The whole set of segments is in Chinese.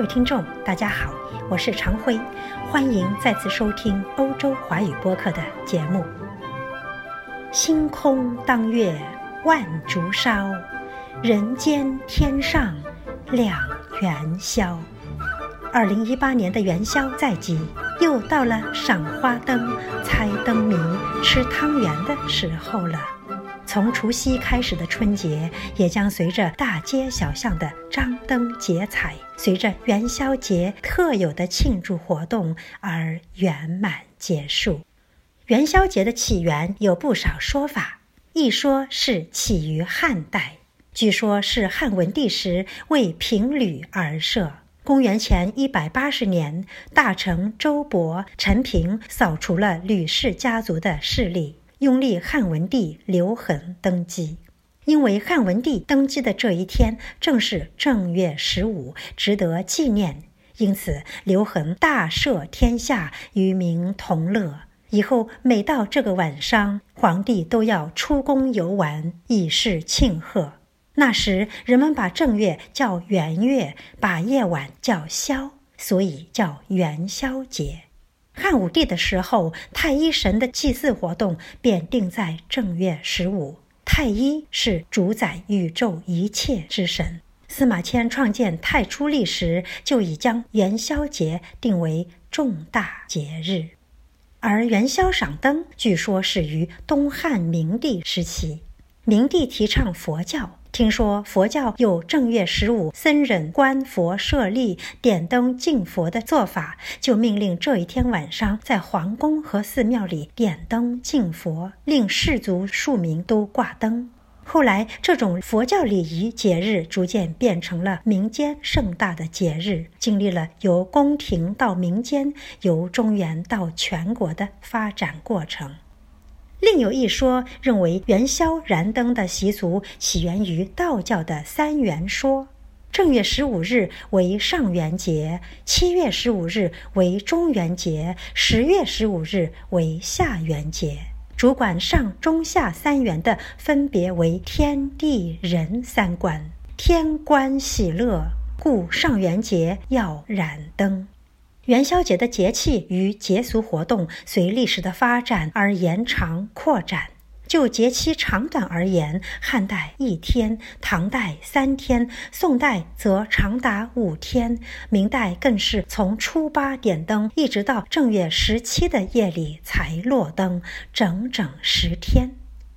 各位听众，大家好，我是常辉，欢迎再次收听欧洲华语播客的节目。星空当月万烛烧，人间天上两元宵。二零一八年的元宵在即，又到了赏花灯、猜灯谜、吃汤圆的时候了。从除夕开始的春节，也将随着大街小巷的张灯结彩，随着元宵节特有的庆祝活动而圆满结束。元宵节的起源有不少说法，一说是起于汉代，据说是汉文帝时为平吕而设。公元前一百八十年，大臣周勃、陈平扫除了吕氏家族的势力。拥立汉文帝刘恒登基，因为汉文帝登基的这一天正是正月十五，值得纪念，因此刘恒大赦天下，与民同乐。以后每到这个晚上，皇帝都要出宫游玩，以示庆贺。那时人们把正月叫元月，把夜晚叫宵，所以叫元宵节。汉武帝的时候，太一神的祭祀活动便定在正月十五。太一是主宰宇宙一切之神。司马迁创建太初历时，就已将元宵节定为重大节日。而元宵赏灯，据说始于东汉明帝时期。明帝提倡佛教。听说佛教有正月十五僧人观佛舍利、点灯敬佛的做法，就命令这一天晚上在皇宫和寺庙里点灯敬佛，令士族庶民都挂灯。后来，这种佛教礼仪节日逐渐变成了民间盛大的节日，经历了由宫廷到民间、由中原到全国的发展过程。另有一说认为，元宵燃灯的习俗起源于道教的三元说。正月十五日为上元节，七月十五日为中元节，十月十五日为下元节。主管上、中、下三元的，分别为天地人三官。天官喜乐，故上元节要燃灯。元宵节的节气与节俗活动随历史的发展而延长扩展。就节期长短而言，汉代一天，唐代三天，宋代则长达五天，明代更是从初八点灯，一直到正月十七的夜里才落灯，整整十天。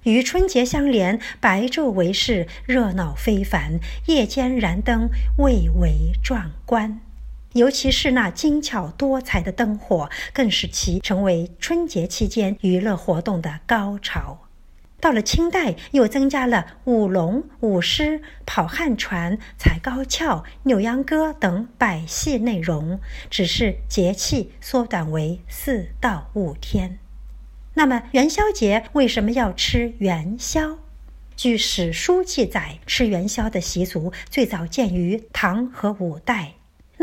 与春节相连，白昼为市，热闹非凡；夜间燃灯，蔚为壮观。尤其是那精巧多彩的灯火，更使其成为春节期间娱乐活动的高潮。到了清代，又增加了舞龙、舞狮、跑旱船、踩高跷、扭秧歌等百戏内容，只是节气缩短为四到五天。那么元宵节为什么要吃元宵？据史书记载，吃元宵的习俗最早见于唐和五代。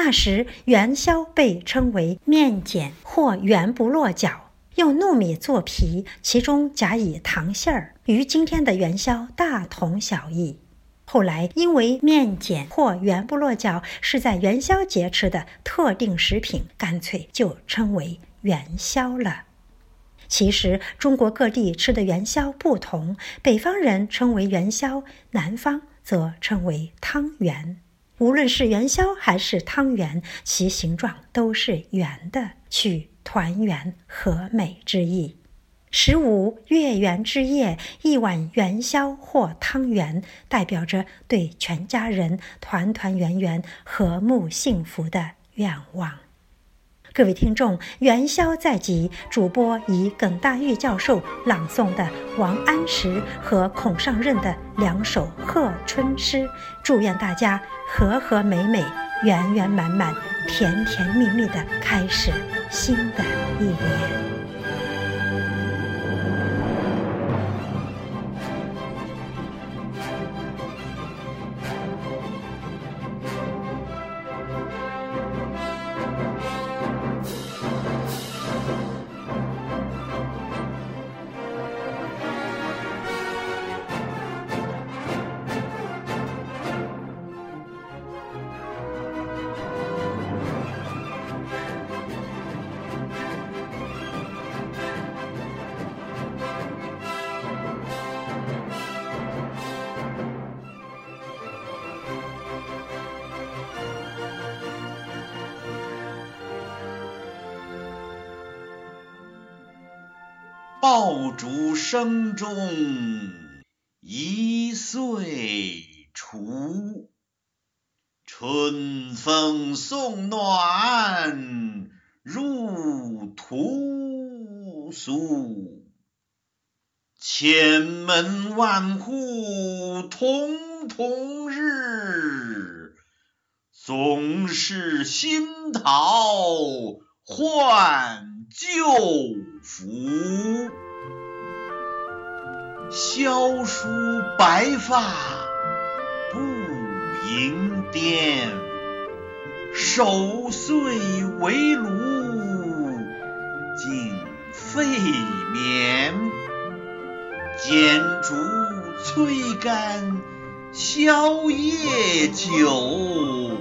那时元宵被称为面碱或圆不落角，用糯米做皮，其中夹以糖馅儿，与今天的元宵大同小异。后来因为面碱或圆不落角是在元宵节吃的特定食品，干脆就称为元宵了。其实中国各地吃的元宵不同，北方人称为元宵，南方则称为汤圆。无论是元宵还是汤圆，其形状都是圆的，取团圆和美之意。十五月圆之夜，一碗元宵或汤圆，代表着对全家人团团圆圆、和睦幸福的愿望。各位听众，元宵在即，主播以耿大玉教授朗诵的王安石和孔尚任的两首贺春诗，祝愿大家和和美美、圆圆满满、甜甜蜜蜜的开始新的一年。爆竹声中一岁除，春风送暖入屠苏。千门万户曈曈日，总是新桃换旧符。萧疏白发不盈颠，守岁围炉尽费眠。剪烛催干宵夜酒，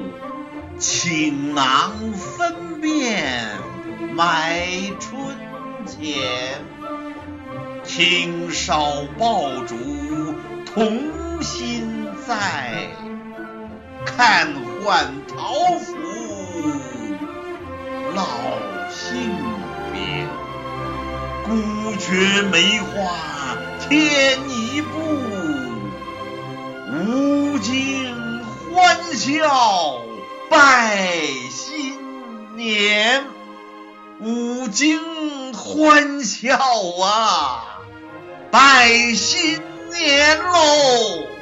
倾囊分辨买春钱。听烧爆竹童心在，看换桃符老性别。孤绝梅花。添一步，无尽欢笑拜新年，五经欢笑啊，拜新年喽！